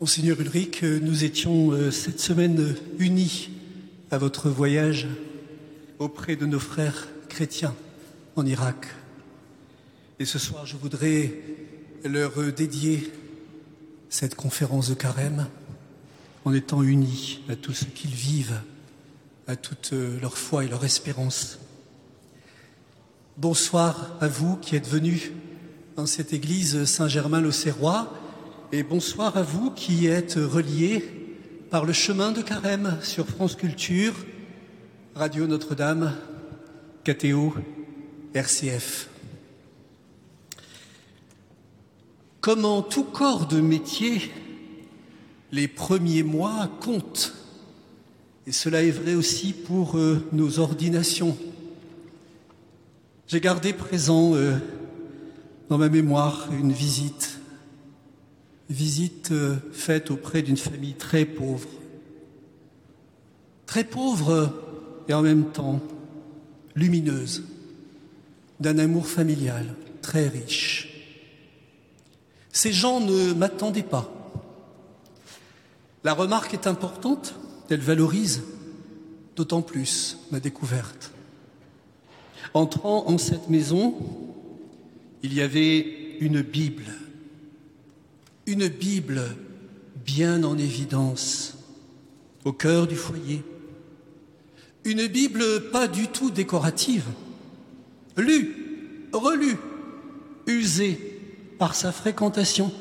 Monseigneur Ulrich, nous étions euh, cette semaine unis à votre voyage auprès de nos frères chrétiens en Irak. Et ce soir, je voudrais leur dédier cette conférence de carême en étant unis à tout ce qu'ils vivent, à toute leur foi et leur espérance. Bonsoir à vous qui êtes venus dans cette église Saint-Germain-l'Auxerrois et bonsoir à vous qui êtes reliés par le chemin de carême sur France Culture, Radio Notre-Dame, KTO, RCF. Comme en tout corps de métier, les premiers mois comptent. Et cela est vrai aussi pour euh, nos ordinations. J'ai gardé présent euh, dans ma mémoire une visite, visite euh, faite auprès d'une famille très pauvre. Très pauvre et en même temps lumineuse, d'un amour familial très riche. Ces gens ne m'attendaient pas. La remarque est importante, elle valorise d'autant plus ma découverte. Entrant en cette maison, il y avait une Bible, une Bible bien en évidence au cœur du foyer, une Bible pas du tout décorative, lue, relue, usée par sa fréquentation,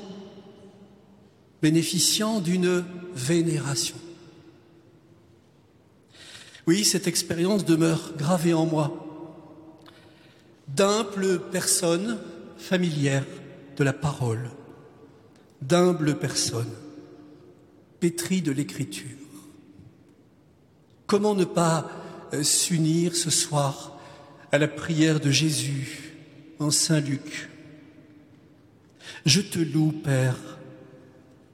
bénéficiant d'une vénération. Oui, cette expérience demeure gravée en moi. D'humbles personnes familières de la parole, d'humbles personnes pétries de l'écriture. Comment ne pas euh, s'unir ce soir à la prière de Jésus en Saint Luc? Je te loue, Père,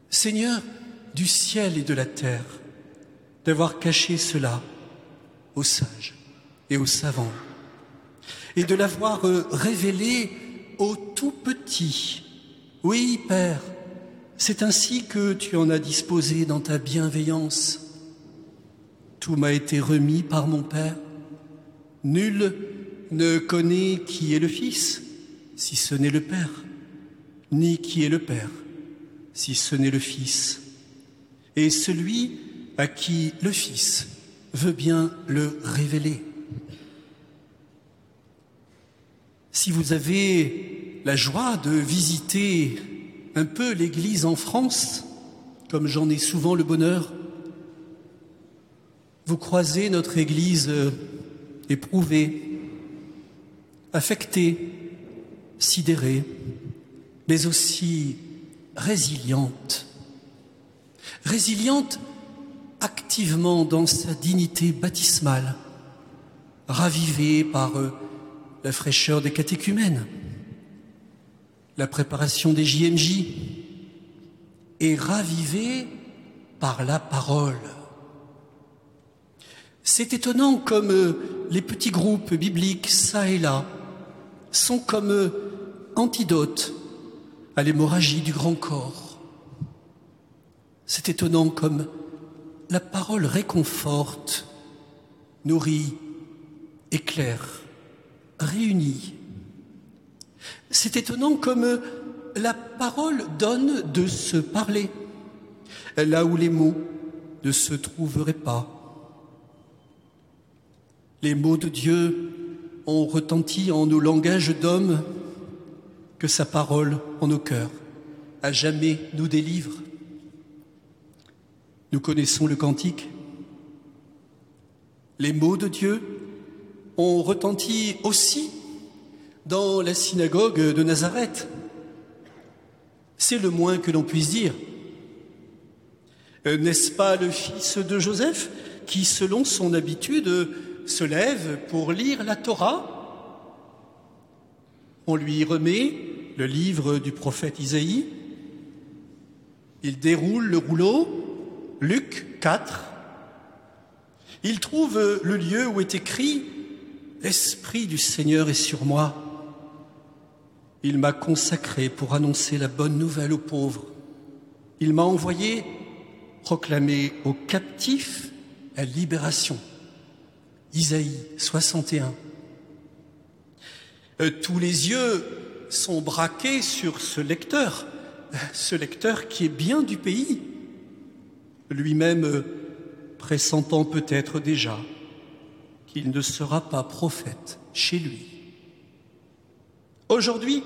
Seigneur du ciel et de la terre, d'avoir caché cela aux sages et aux savants et de l'avoir euh, révélé au tout petit. Oui, Père, c'est ainsi que tu en as disposé dans ta bienveillance. Tout m'a été remis par mon Père. Nul ne connaît qui est le Fils, si ce n'est le Père, ni qui est le Père, si ce n'est le Fils. Et celui à qui le Fils veut bien le révéler. Si vous avez la joie de visiter un peu l'Église en France, comme j'en ai souvent le bonheur, vous croisez notre Église euh, éprouvée, affectée, sidérée, mais aussi résiliente. Résiliente activement dans sa dignité baptismale, ravivée par euh, la fraîcheur des catéchumènes, la préparation des JMJ est ravivée par la parole. C'est étonnant comme euh, les petits groupes bibliques, ça et là, sont comme euh, antidotes à l'hémorragie du grand corps. C'est étonnant comme la parole réconforte, nourrit, éclaire réunis. C'est étonnant comme la parole donne de se parler, là où les mots ne se trouveraient pas. Les mots de Dieu ont retenti en nos langages d'hommes que sa parole en nos cœurs à jamais nous délivre. Nous connaissons le cantique. Les mots de Dieu ont retenti aussi dans la synagogue de Nazareth. C'est le moins que l'on puisse dire. Euh, n'est-ce pas le fils de Joseph qui, selon son habitude, se lève pour lire la Torah? On lui remet le livre du prophète Isaïe. Il déroule le rouleau, Luc 4. Il trouve le lieu où est écrit L'Esprit du Seigneur est sur moi. Il m'a consacré pour annoncer la bonne nouvelle aux pauvres. Il m'a envoyé proclamer aux captifs la libération. Isaïe 61. Euh, tous les yeux sont braqués sur ce lecteur, ce lecteur qui est bien du pays, lui-même euh, pressentant peut-être déjà qu'il ne sera pas prophète chez lui. Aujourd'hui,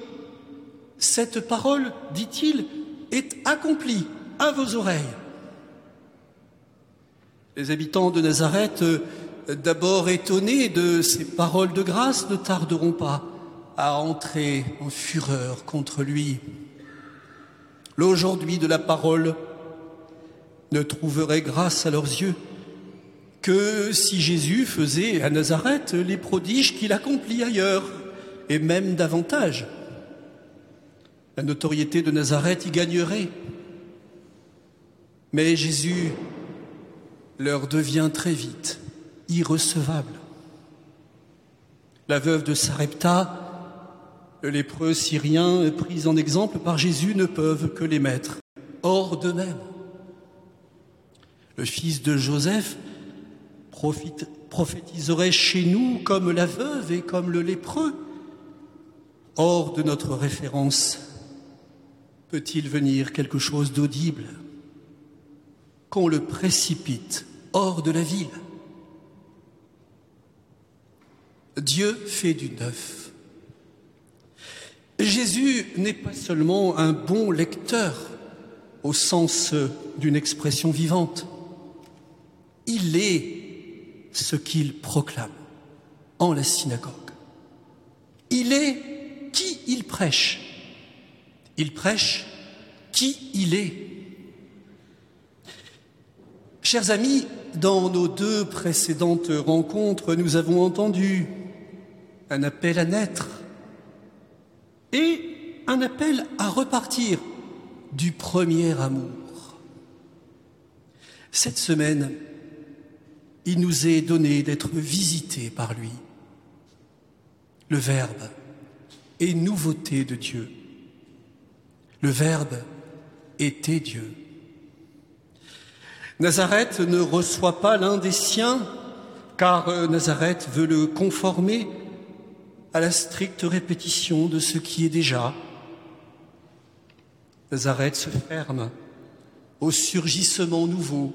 cette parole, dit-il, est accomplie à vos oreilles. Les habitants de Nazareth, euh, d'abord étonnés de ces paroles de grâce, ne tarderont pas à entrer en fureur contre lui. L'aujourd'hui de la parole ne trouverait grâce à leurs yeux que si Jésus faisait à Nazareth les prodiges qu'il accomplit ailleurs, et même davantage. La notoriété de Nazareth y gagnerait. Mais Jésus leur devient très vite irrecevable. La veuve de Sarepta, le lépreux syrien pris en exemple par Jésus ne peuvent que les mettre hors d'eux-mêmes. Le fils de Joseph prophétiserait chez nous comme la veuve et comme le lépreux. Hors de notre référence, peut-il venir quelque chose d'audible? Qu'on le précipite hors de la ville Dieu fait du neuf. Jésus n'est pas seulement un bon lecteur au sens d'une expression vivante, il est ce qu'il proclame en la synagogue. Il est qui il prêche. Il prêche qui il est. Chers amis, dans nos deux précédentes rencontres, nous avons entendu un appel à naître et un appel à repartir du premier amour. Cette semaine, il nous est donné d'être visités par lui. Le Verbe est nouveauté de Dieu. Le Verbe était Dieu. Nazareth ne reçoit pas l'un des siens, car euh, Nazareth veut le conformer à la stricte répétition de ce qui est déjà. Nazareth se ferme au surgissement nouveau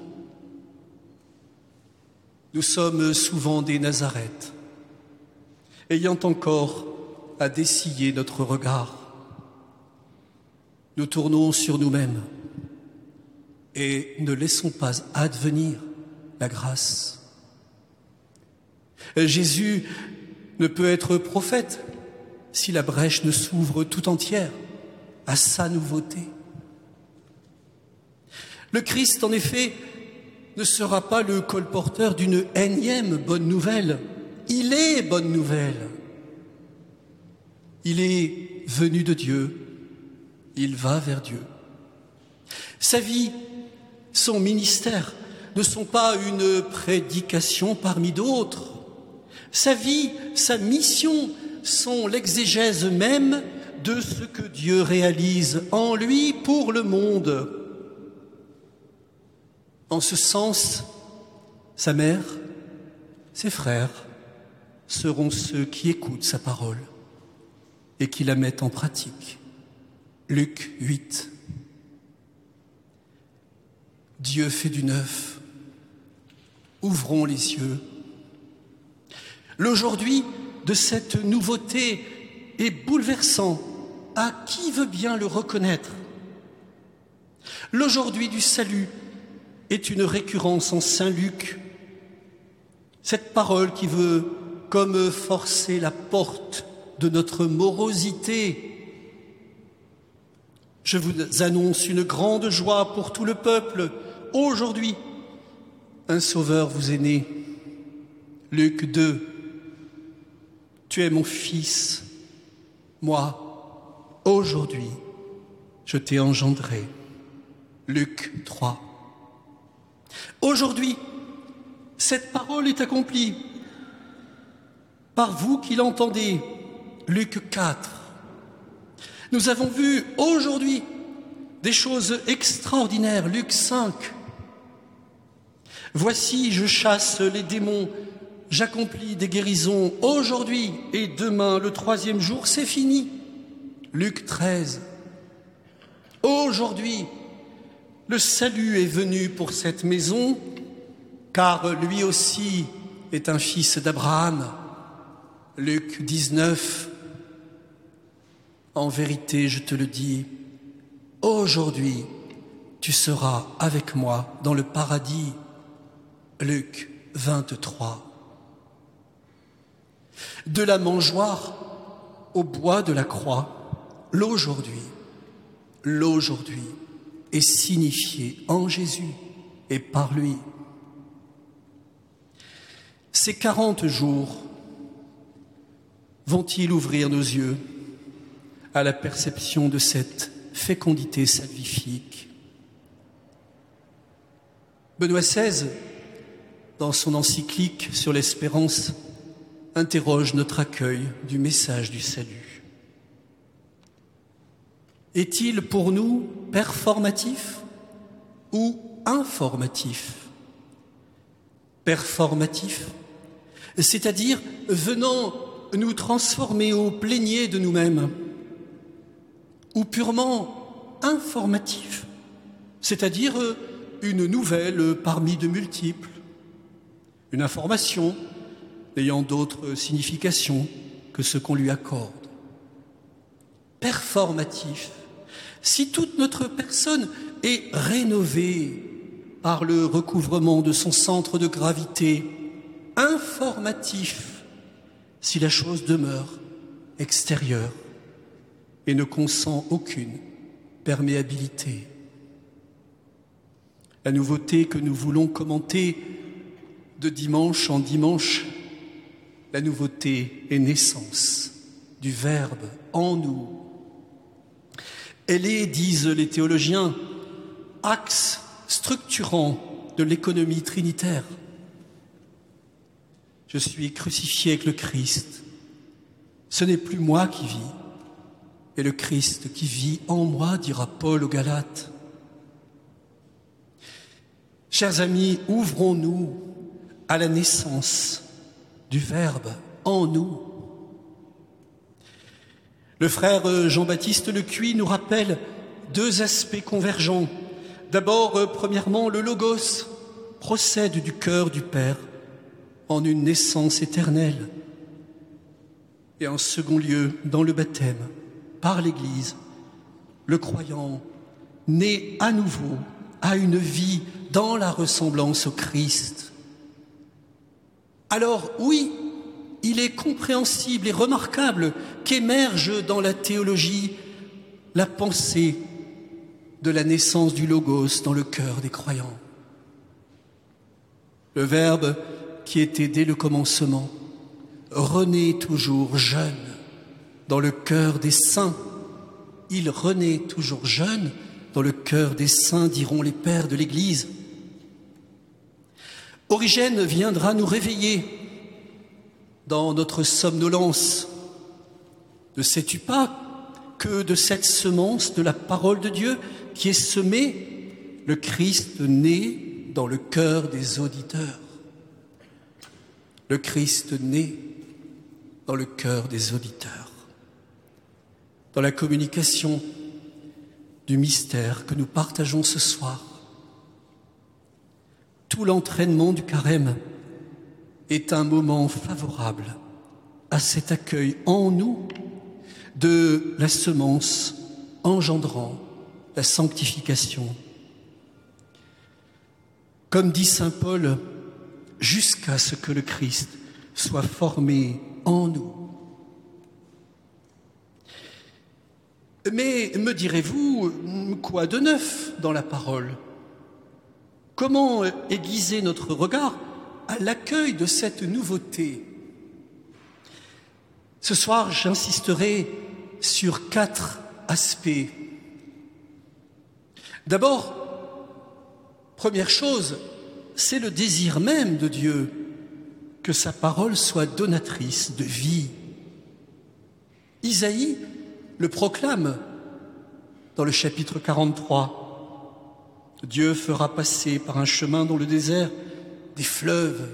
nous sommes souvent des Nazarètes, ayant encore à dessiller notre regard. Nous tournons sur nous-mêmes et ne laissons pas advenir la grâce. Jésus ne peut être prophète si la brèche ne s'ouvre tout entière à sa nouveauté. Le Christ, en effet, ne sera pas le colporteur d'une énième bonne nouvelle. Il est bonne nouvelle. Il est venu de Dieu. Il va vers Dieu. Sa vie, son ministère ne sont pas une prédication parmi d'autres. Sa vie, sa mission sont l'exégèse même de ce que Dieu réalise en lui pour le monde. En ce sens, sa mère, ses frères seront ceux qui écoutent sa parole et qui la mettent en pratique. Luc 8. Dieu fait du neuf. Ouvrons les yeux. L'aujourd'hui de cette nouveauté est bouleversant. À qui veut bien le reconnaître? L'aujourd'hui du salut est une récurrence en Saint Luc. Cette parole qui veut comme forcer la porte de notre morosité. Je vous annonce une grande joie pour tout le peuple. Aujourd'hui, un sauveur vous est né. Luc 2. Tu es mon fils. Moi, aujourd'hui, je t'ai engendré. Luc 3. Aujourd'hui, cette parole est accomplie par vous qui l'entendez. Luc 4. Nous avons vu aujourd'hui des choses extraordinaires. Luc 5. Voici, je chasse les démons, j'accomplis des guérisons aujourd'hui et demain, le troisième jour, c'est fini. Luc 13. Aujourd'hui, le salut est venu pour cette maison, car lui aussi est un fils d'Abraham. Luc 19. En vérité, je te le dis, aujourd'hui, tu seras avec moi dans le paradis. Luc 23. De la mangeoire au bois de la croix, l'aujourd'hui, l'aujourd'hui est signifié en Jésus et par lui. Ces quarante jours vont-ils ouvrir nos yeux? À la perception de cette fécondité salvifique. Benoît XVI, dans son encyclique sur l'espérance, interroge notre accueil du message du salut. Est-il pour nous performatif ou informatif? Performatif, c'est-à-dire venant nous transformer au plénier de nous-mêmes, ou purement informatif, c'est-à-dire une nouvelle parmi de multiples, une information n'ayant d'autre signification que ce qu'on lui accorde. Performatif, si toute notre personne est rénovée par le recouvrement de son centre de gravité, informatif, si la chose demeure extérieure et ne consent aucune perméabilité. La nouveauté que nous voulons commenter de dimanche en dimanche, la nouveauté est naissance du Verbe en nous. Elle est, disent les théologiens, axe structurant de l'économie trinitaire. Je suis crucifié avec le Christ. Ce n'est plus moi qui vis, et le Christ qui vit en moi, dira Paul aux Galates. Chers amis, ouvrons-nous à la naissance du Verbe en nous. Le frère Jean-Baptiste Lecuy nous rappelle deux aspects convergents. D'abord, premièrement, le Logos procède du cœur du Père en une naissance éternelle. Et en second lieu, dans le baptême, par l'Église, le croyant naît à nouveau à une vie dans la ressemblance au Christ. Alors oui, il est compréhensible et remarquable qu'émerge dans la théologie la pensée de la naissance du Logos dans le cœur des croyants. Le Verbe qui était dès le commencement, renaît toujours jeune dans le cœur des saints. Il renaît toujours jeune dans le cœur des saints, diront les pères de l'Église. Origène viendra nous réveiller dans notre somnolence. Ne sais-tu pas que de cette semence de la parole de Dieu qui est semée, le Christ naît dans le cœur des auditeurs? Le Christ naît dans le cœur des auditeurs, dans la communication du mystère que nous partageons ce soir. Tout l'entraînement du carême est un moment favorable à cet accueil en nous de la semence engendrant la sanctification. Comme dit Saint Paul, jusqu'à ce que le Christ soit formé en nous. Mais me direz-vous, quoi de neuf dans la parole? Comment aiguiser notre regard à l'accueil de cette nouveauté? Ce soir, j'insisterai sur quatre aspects. D'abord, première chose, c'est le désir même de Dieu que sa parole soit donatrice de vie. Isaïe le proclame dans le chapitre 43. Dieu fera passer par un chemin dans le désert des fleuves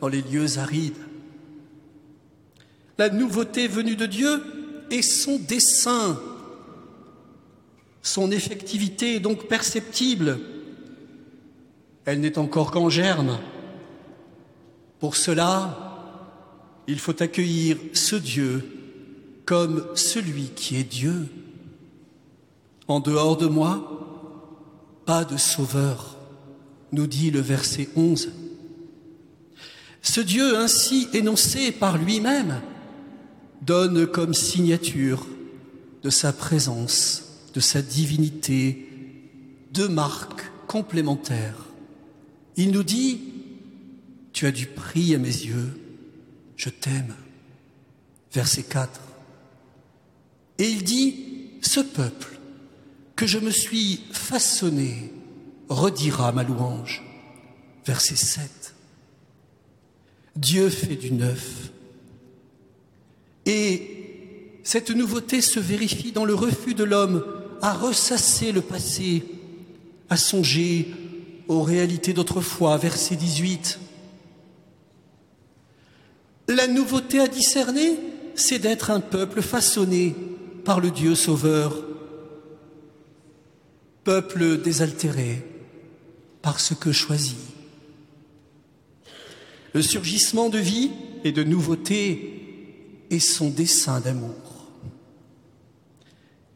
dans les lieux arides. La nouveauté venue de Dieu est son dessein. Son effectivité est donc perceptible. Elle n'est encore qu'en germe. Pour cela, il faut accueillir ce Dieu comme celui qui est Dieu. En dehors de moi, pas de sauveur, nous dit le verset 11. Ce Dieu ainsi énoncé par lui-même donne comme signature de sa présence, de sa divinité, deux marques complémentaires. Il nous dit, tu as du prix à mes yeux, je t'aime. Verset 4. Et il dit, ce peuple que je me suis façonné redira ma louange. Verset 7. Dieu fait du neuf. Et cette nouveauté se vérifie dans le refus de l'homme à ressasser le passé, à songer aux réalités d'autrefois. Verset 18. La nouveauté à discerner, c'est d'être un peuple façonné par le Dieu sauveur, peuple désaltéré par ce que choisi. Le surgissement de vie et de nouveauté est son dessein d'amour.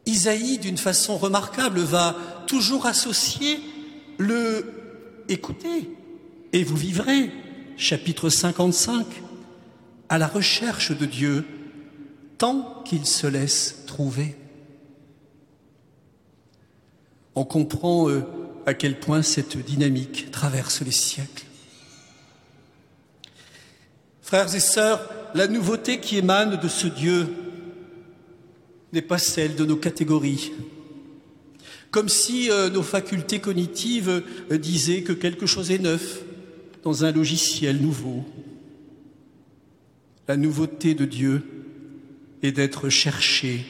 Isaïe, d'une façon remarquable, va toujours associer le écoutez et vous vivrez, chapitre 55, à la recherche de Dieu tant qu'il se laisse On comprend euh, à quel point cette dynamique traverse les siècles. Frères et sœurs, la nouveauté qui émane de ce Dieu n'est pas celle de nos catégories. Comme si euh, nos facultés cognitives euh, disaient que quelque chose est neuf dans un logiciel nouveau. La nouveauté de Dieu est d'être cherché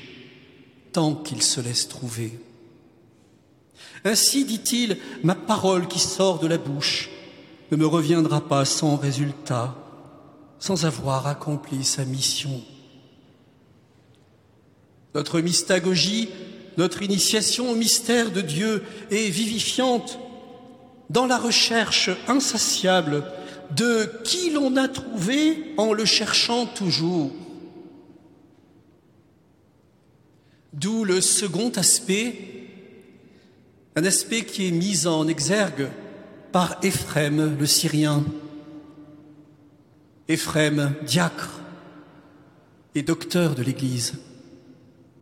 tant qu'il se laisse trouver. Ainsi, dit-il, ma parole qui sort de la bouche ne me reviendra pas sans résultat sans avoir accompli sa mission. Notre mystagogie, notre initiation au mystère de Dieu est vivifiante dans la recherche insatiable de qui l'on a trouvé en le cherchant toujours. D'où le second aspect, un aspect qui est mis en exergue par Éphrem le Syrien. Éphrem, diacre et docteur de l'Église.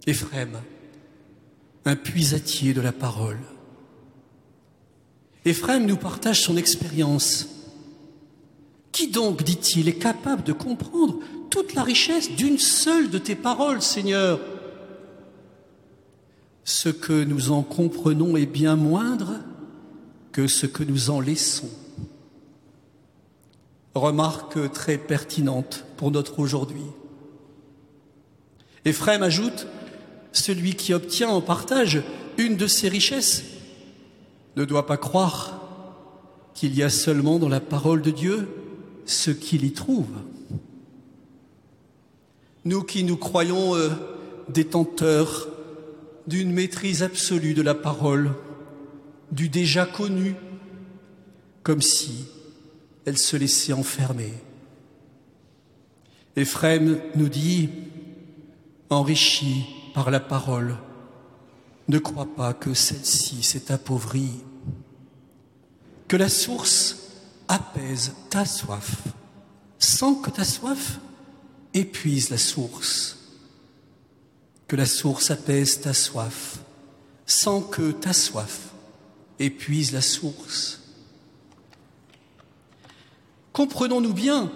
Éphrem, un puisatier de la parole. Éphrem nous partage son expérience. Qui donc, dit-il, est capable de comprendre toute la richesse d'une seule de tes paroles, Seigneur? Ce que nous en comprenons est bien moindre que ce que nous en laissons. Remarque très pertinente pour notre aujourd'hui. Éphrem ajoute, celui qui obtient en partage une de ses richesses ne doit pas croire qu'il y a seulement dans la parole de Dieu ce qu'il y trouve. Nous qui nous croyons euh, détenteurs d'une maîtrise absolue de la parole, du déjà connu, comme si elle se laissait enfermer. Éphrem nous dit, enrichi par la parole, ne crois pas que celle-ci s'est appauvrie, que la source apaise ta soif, sans que ta soif épuise la source, que la source apaise ta soif, sans que ta soif épuise la source. Comprenons-nous bien,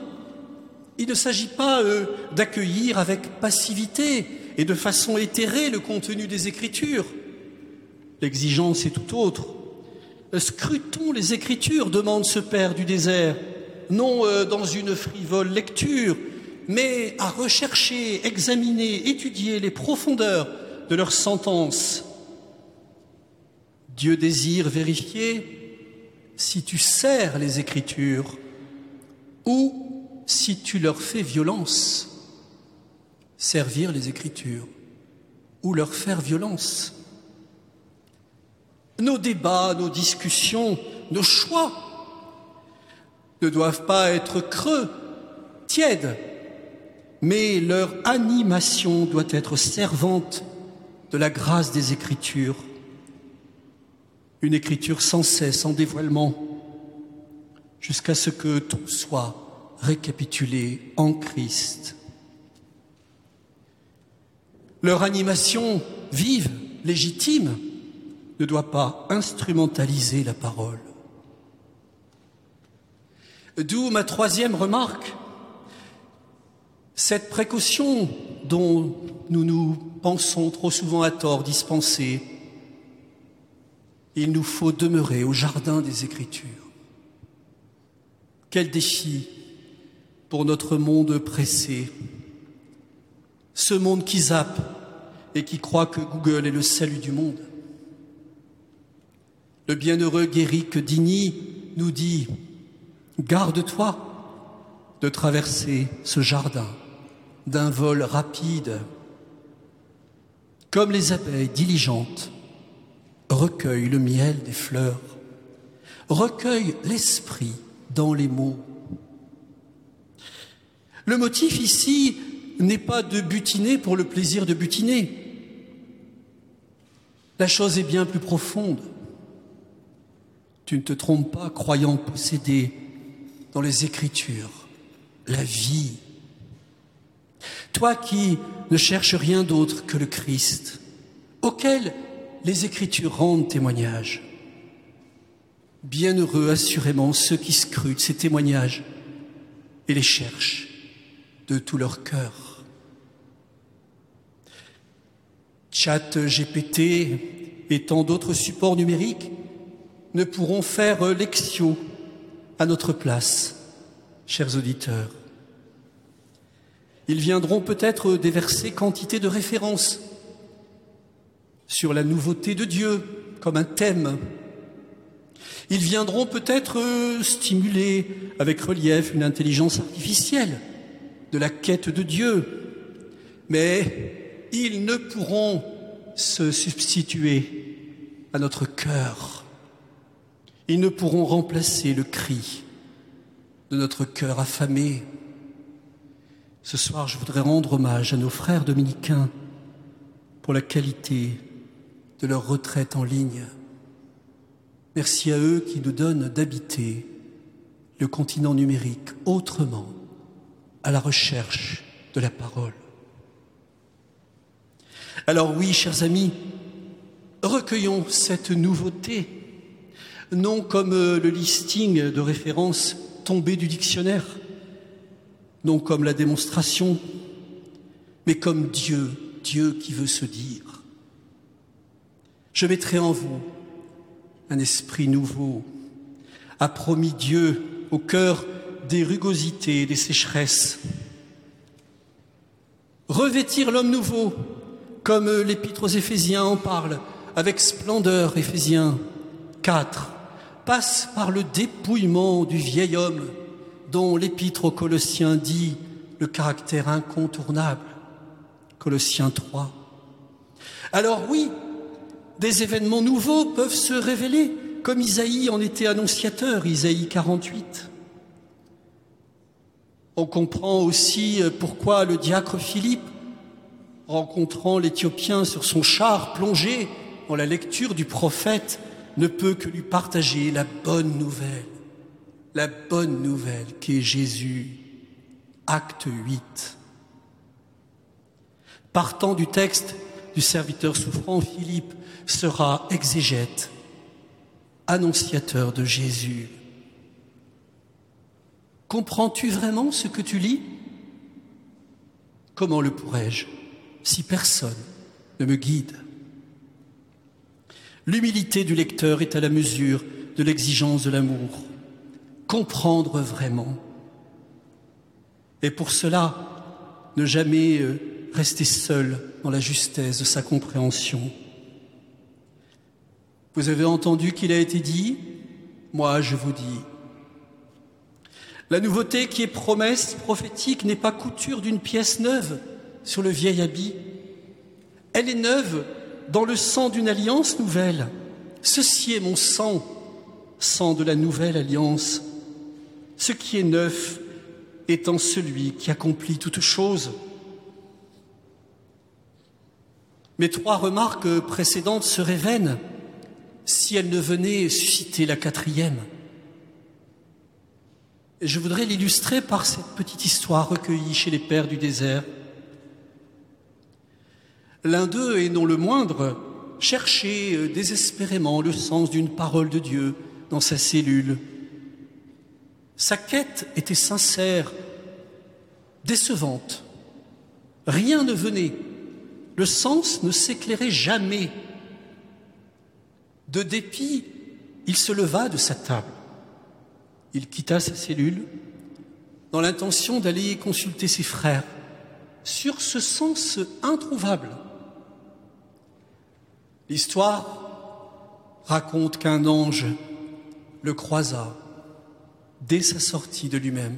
il ne s'agit pas euh, d'accueillir avec passivité et de façon éthérée le contenu des Écritures. L'exigence est tout autre. Scrutons les Écritures, demande ce Père du désert, non euh, dans une frivole lecture, mais à rechercher, examiner, étudier les profondeurs de leurs sentences. Dieu désire vérifier si tu sers les Écritures ou si tu leur fais violence. Servir les Écritures ou leur faire violence. Nos débats, nos discussions, nos choix ne doivent pas être creux, tièdes, mais leur animation doit être servante de la grâce des Écritures. Une écriture sans cesse, sans dévoilement, jusqu'à ce que tout soit récapitulé en Christ. Leur animation vive, légitime, ne doit pas instrumentaliser la parole. D'où ma troisième remarque. Cette précaution dont nous nous pensons trop souvent à tort dispensée, il nous faut demeurer au jardin des Écritures. Quel défi pour notre monde pressé, ce monde qui zappe et qui croit que Google est le salut du monde. Le bienheureux Guéric Digny nous dit Garde-toi de traverser ce jardin d'un vol rapide, comme les abeilles diligentes recueillent le miel des fleurs, recueillent l'esprit dans les mots. Le motif ici n'est pas de butiner pour le plaisir de butiner. La chose est bien plus profonde. Tu ne te trompes pas croyant posséder dans les Écritures la vie. Toi qui ne cherches rien d'autre que le Christ, auquel les Écritures rendent témoignage. Bienheureux assurément ceux qui scrutent ces témoignages et les cherchent de tout leur cœur. Chat GPT et tant d'autres supports numériques ne pourront faire lectio à notre place, chers auditeurs. Ils viendront peut-être déverser quantité de références sur la nouveauté de Dieu comme un thème. Ils viendront peut-être stimuler avec relief une intelligence artificielle de la quête de Dieu, mais ils ne pourront se substituer à notre cœur ils ne pourront remplacer le cri de notre cœur affamé. Ce soir, je voudrais rendre hommage à nos frères dominicains pour la qualité de leur retraite en ligne. Merci à eux qui nous donnent d'habiter le continent numérique autrement, à la recherche de la parole. Alors oui, chers amis, recueillons cette nouveauté non comme euh, le listing de références tombé du dictionnaire, non comme la démonstration, mais comme Dieu, Dieu qui veut se dire. Je mettrai en vous un esprit nouveau, a promis Dieu au cœur des rugosités et des sécheresses. Revêtir l'homme nouveau, comme l'épître aux Éphésiens en parle, avec splendeur, Éphésiens 4 passe par le dépouillement du vieil homme dont l'épître aux Colossiens dit le caractère incontournable. Colossiens 3. Alors oui, des événements nouveaux peuvent se révéler, comme Isaïe en était annonciateur, Isaïe 48. On comprend aussi pourquoi le diacre Philippe, rencontrant l'Éthiopien sur son char plongé dans la lecture du prophète, ne peut que lui partager la bonne nouvelle, la bonne nouvelle qui est Jésus, acte 8. Partant du texte du serviteur souffrant, Philippe sera exégète, annonciateur de Jésus. Comprends-tu vraiment ce que tu lis? Comment le pourrais-je si personne ne me guide? L'humilité du lecteur est à la mesure de l'exigence de l'amour. Comprendre vraiment. Et pour cela, ne jamais euh, rester seul dans la justesse de sa compréhension. Vous avez entendu qu'il a été dit Moi, je vous dis. La nouveauté qui est promesse prophétique n'est pas couture d'une pièce neuve sur le vieil habit. Elle est neuve dans le sang d'une alliance nouvelle. Ceci est mon sang, sang de la nouvelle alliance. Ce qui est neuf étant celui qui accomplit toutes choses. Mes trois remarques précédentes seraient vaines si elles ne venaient susciter la quatrième. Je voudrais l'illustrer par cette petite histoire recueillie chez les pères du désert. L'un d'eux, et non le moindre, cherchait désespérément le sens d'une parole de Dieu dans sa cellule. Sa quête était sincère, décevante. Rien ne venait. Le sens ne s'éclairait jamais. De dépit, il se leva de sa table. Il quitta sa cellule dans l'intention d'aller consulter ses frères sur ce sens introuvable. L'histoire raconte qu'un ange le croisa dès sa sortie de lui-même.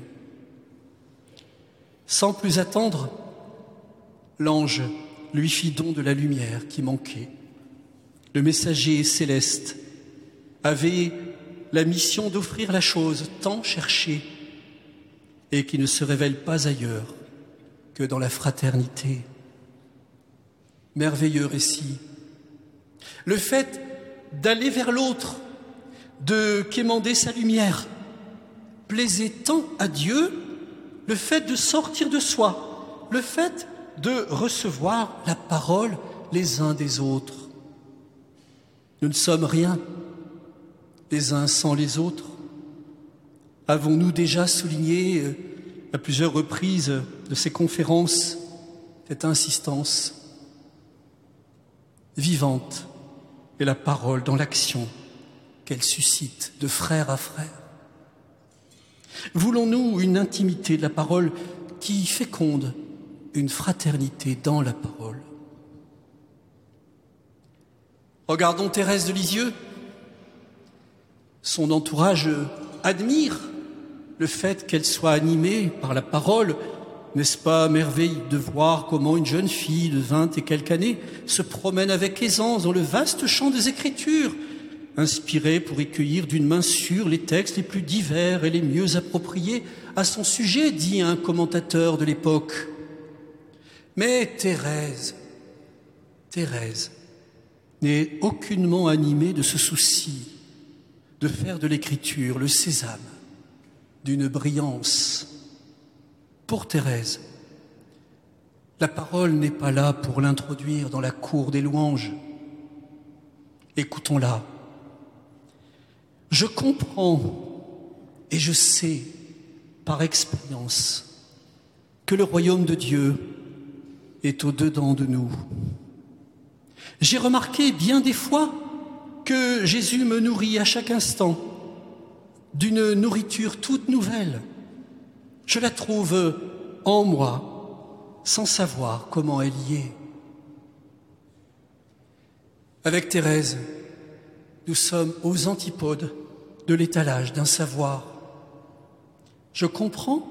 Sans plus attendre, l'ange lui fit don de la lumière qui manquait. Le messager céleste avait la mission d'offrir la chose tant cherchée et qui ne se révèle pas ailleurs que dans la fraternité. Merveilleux récit le fait d'aller vers l'autre, de quémander sa lumière, plaisait tant à Dieu, le fait de sortir de soi, le fait de recevoir la parole les uns des autres. Nous ne sommes rien les uns sans les autres. Avons-nous déjà souligné euh, à plusieurs reprises de ces conférences cette insistance vivante et la parole dans l'action qu'elle suscite de frère à frère? Voulons-nous une intimité de la parole qui féconde une fraternité dans la parole? Regardons Thérèse de Lisieux. Son entourage admire le fait qu'elle soit animée par la parole n'est-ce pas merveille de voir comment une jeune fille de vingt et quelques années se promène avec aisance dans le vaste champ des Écritures, inspirée pour y cueillir d'une main sûre les textes les plus divers et les mieux appropriés à son sujet, dit un commentateur de l'époque. Mais Thérèse, Thérèse, n'est aucunement animée de ce souci de faire de l'écriture le sésame d'une brillance pour Thérèse, la parole n'est pas là pour l'introduire dans la cour des louanges. Écoutons-la. Je comprends et je sais par expérience que le royaume de Dieu est au-dedans de nous. J'ai remarqué bien des fois que Jésus me nourrit à chaque instant d'une nourriture toute nouvelle je la trouve en moi sans savoir comment elle y est. Avec Thérèse, nous sommes aux antipodes de l'étalage d'un savoir. Je comprends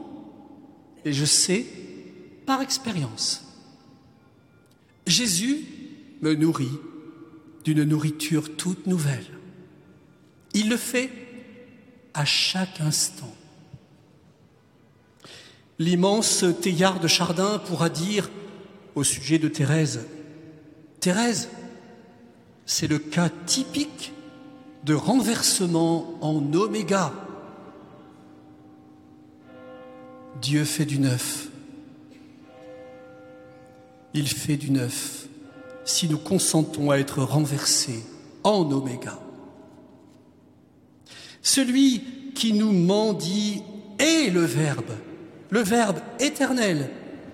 et je sais par expérience. Jésus me nourrit d'une nourriture toute nouvelle. Il le fait à chaque instant. L'immense Théillard de Chardin pourra dire au sujet de Thérèse, Thérèse, c'est le cas typique de renversement en oméga. Dieu fait du neuf. Il fait du neuf si nous consentons à être renversés en oméga. Celui qui nous mendie est le Verbe le Verbe éternel,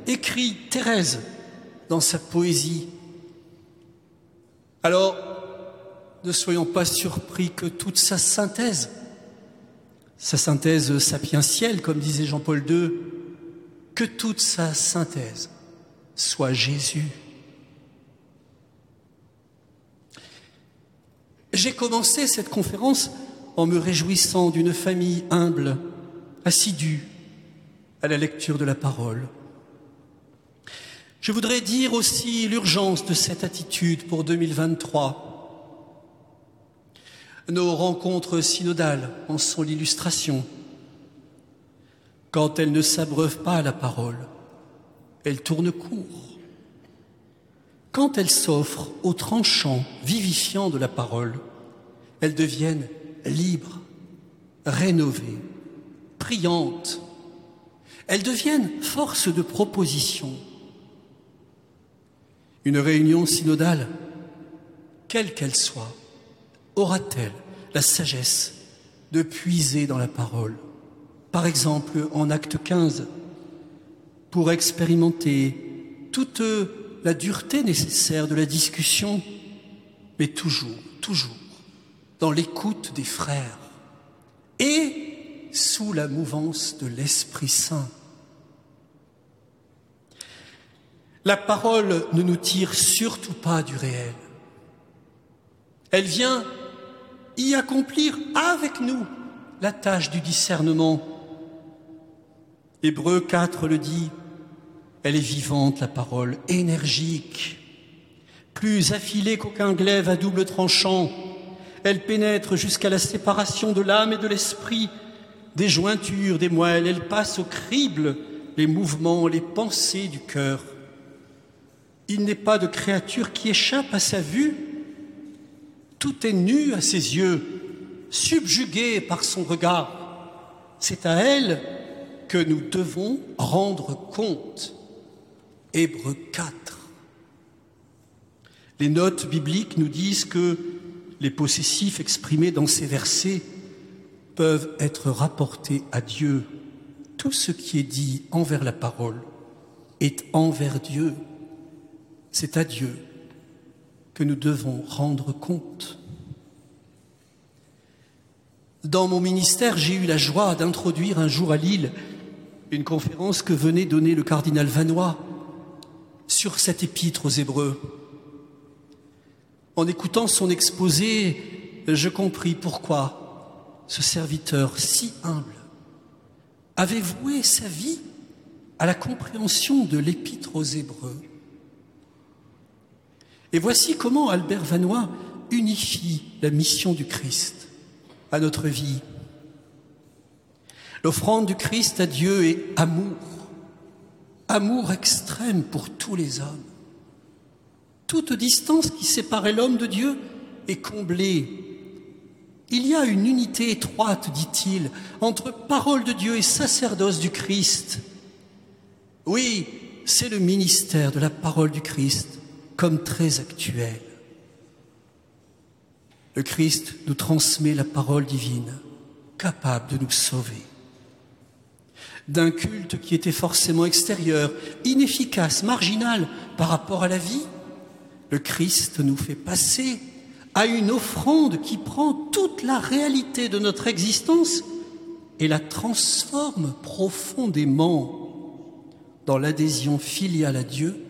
écrit Thérèse dans sa poésie. Alors, ne soyons pas surpris que toute sa synthèse, sa synthèse sapientielle, comme disait Jean-Paul II, que toute sa synthèse soit Jésus. J'ai commencé cette conférence en me réjouissant d'une famille humble, assidue à la lecture de la parole. Je voudrais dire aussi l'urgence de cette attitude pour 2023. Nos rencontres synodales en sont l'illustration. Quand elles ne s'abreuvent pas à la parole, elles tournent court. Quand elles s'offrent au tranchant vivifiant de la parole, elles deviennent libres, rénovées, priantes. Elles deviennent force de proposition. Une réunion synodale, quelle qu'elle soit, aura-t-elle la sagesse de puiser dans la parole? Par exemple, en acte 15, pour expérimenter toute la dureté nécessaire de la discussion, mais toujours, toujours dans l'écoute des frères et sous la mouvance de l'Esprit Saint. La parole ne nous tire surtout pas du réel. Elle vient y accomplir avec nous la tâche du discernement. Hébreu 4 le dit, elle est vivante, la parole, énergique, plus affilée qu'aucun glaive à double tranchant. Elle pénètre jusqu'à la séparation de l'âme et de l'esprit, des jointures, des moelles. Elle passe au crible les mouvements, les pensées du cœur. Il n'est pas de créature qui échappe à sa vue. Tout est nu à ses yeux, subjugué par son regard. C'est à elle que nous devons rendre compte. Hébreu 4. Les notes bibliques nous disent que les possessifs exprimés dans ces versets peuvent être rapportés à Dieu. Tout ce qui est dit envers la parole est envers Dieu. C'est à Dieu que nous devons rendre compte. Dans mon ministère, j'ai eu la joie d'introduire un jour à Lille une conférence que venait donner le cardinal Vanois sur cette épître aux Hébreux. En écoutant son exposé, je compris pourquoi ce serviteur si humble avait voué sa vie à la compréhension de l'épître aux Hébreux. Et voici comment Albert Vanois unifie la mission du Christ à notre vie. L'offrande du Christ à Dieu est amour, amour extrême pour tous les hommes. Toute distance qui séparait l'homme de Dieu est comblée. Il y a une unité étroite, dit-il, entre parole de Dieu et sacerdoce du Christ. Oui, c'est le ministère de la parole du Christ comme très actuel. Le Christ nous transmet la parole divine, capable de nous sauver d'un culte qui était forcément extérieur, inefficace, marginal par rapport à la vie, le Christ nous fait passer à une offrande qui prend toute la réalité de notre existence et la transforme profondément dans l'adhésion filiale à Dieu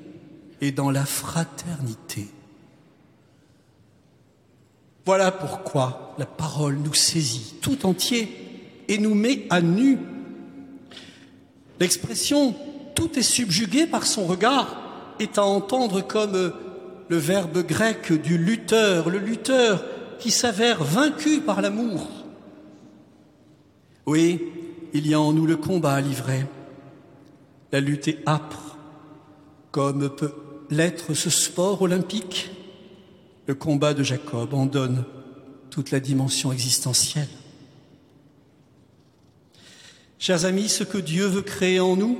et dans la fraternité. Voilà pourquoi la parole nous saisit tout entier et nous met à nu L'expression tout est subjugué par son regard est à entendre comme le verbe grec du lutteur, le lutteur qui s'avère vaincu par l'amour. Oui, il y a en nous le combat à livrer. La lutte est âpre, comme peut l'être ce sport olympique. Le combat de Jacob en donne toute la dimension existentielle. Chers amis, ce que Dieu veut créer en nous,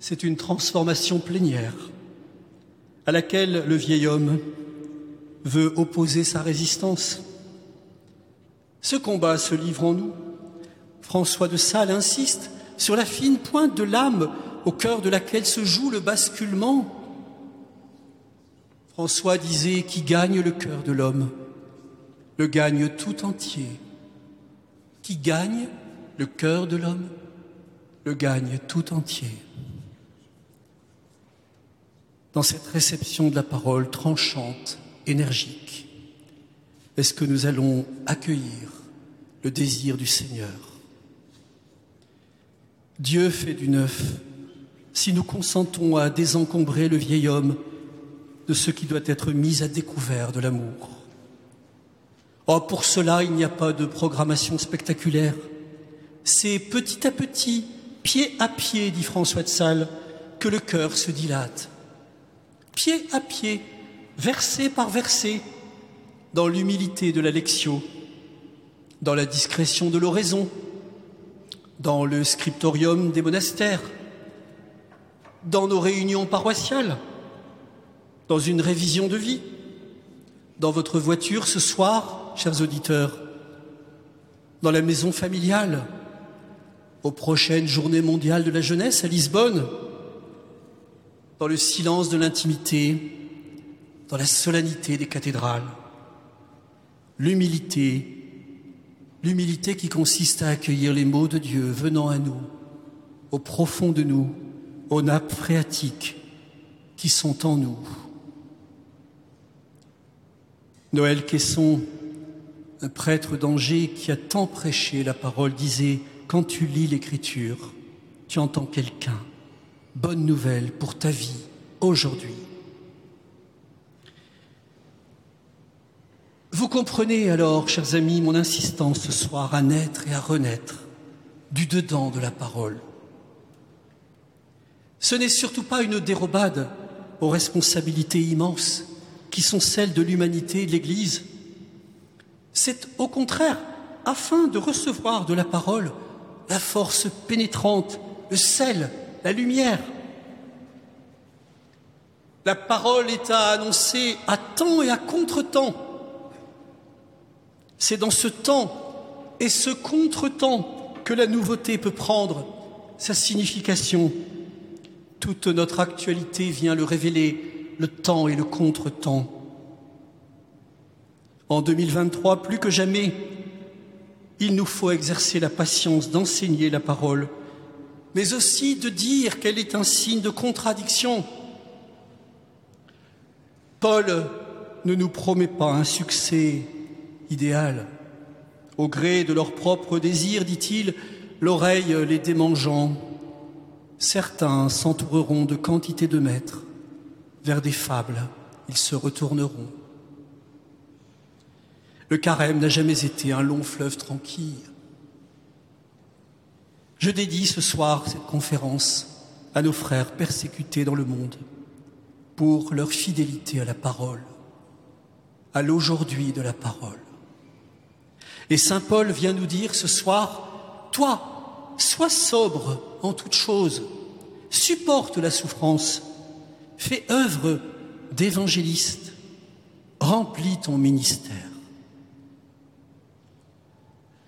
c'est une transformation plénière à laquelle le vieil homme veut opposer sa résistance. Ce combat se livre en nous. François de Sales insiste sur la fine pointe de l'âme au cœur de laquelle se joue le basculement. François disait qui gagne le cœur de l'homme le gagne tout entier. Qui gagne le cœur de l'homme le gagne tout entier. Dans cette réception de la parole tranchante, énergique, est-ce que nous allons accueillir le désir du Seigneur? Dieu fait du neuf si nous consentons à désencombrer le vieil homme de ce qui doit être mis à découvert de l'amour. Oh, pour cela, il n'y a pas de programmation spectaculaire. C'est petit à petit, pied à pied, dit François de Sales, que le cœur se dilate. Pied à pied, verset par verset, dans l'humilité de la lectio, dans la discrétion de l'oraison, dans le scriptorium des monastères, dans nos réunions paroissiales, dans une révision de vie, dans votre voiture ce soir, chers auditeurs, dans la maison familiale, aux prochaines journées mondiales de la jeunesse à Lisbonne, dans le silence de l'intimité, dans la solennité des cathédrales. L'humilité, l'humilité qui consiste à accueillir les mots de Dieu venant à nous, au profond de nous, aux nappes phréatiques qui sont en nous. Noël Quesson, un prêtre d'Angers qui a tant prêché la parole, disait Quand tu lis l'Écriture, tu entends quelqu'un. Bonne nouvelle pour ta vie aujourd'hui. Vous comprenez alors, chers amis, mon insistance ce soir à naître et à renaître du dedans de la parole. Ce n'est surtout pas une dérobade aux responsabilités immenses qui sont celles de l'humanité et de l'Église. C'est au contraire afin de recevoir de la parole la force pénétrante, le sel, la lumière. La parole est à annoncer à temps et à contre-temps. C'est dans ce temps et ce contre-temps que la nouveauté peut prendre sa signification. Toute notre actualité vient le révéler le temps et le contre-temps. En 2023, plus que jamais, il nous faut exercer la patience d'enseigner la parole, mais aussi de dire qu'elle est un signe de contradiction. Paul ne nous promet pas un succès idéal. Au gré de leurs propres désirs, dit-il, l'oreille les démangeant, certains s'entoureront de quantité de maîtres vers des fables, ils se retourneront. Le carême n'a jamais été un long fleuve tranquille. Je dédie ce soir cette conférence à nos frères persécutés dans le monde pour leur fidélité à la parole, à l'aujourd'hui de la parole. Et Saint Paul vient nous dire ce soir, toi, sois sobre en toutes choses, supporte la souffrance, Fais œuvre d'évangéliste, remplis ton ministère.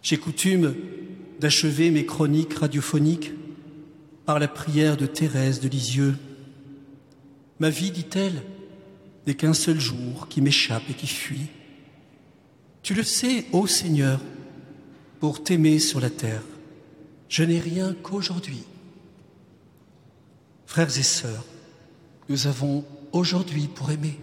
J'ai coutume d'achever mes chroniques radiophoniques par la prière de Thérèse de Lisieux. Ma vie, dit-elle, n'est qu'un seul jour qui m'échappe et qui fuit. Tu le sais, ô Seigneur, pour t'aimer sur la terre, je n'ai rien qu'aujourd'hui. Frères et sœurs, nous avons aujourd'hui pour aimer.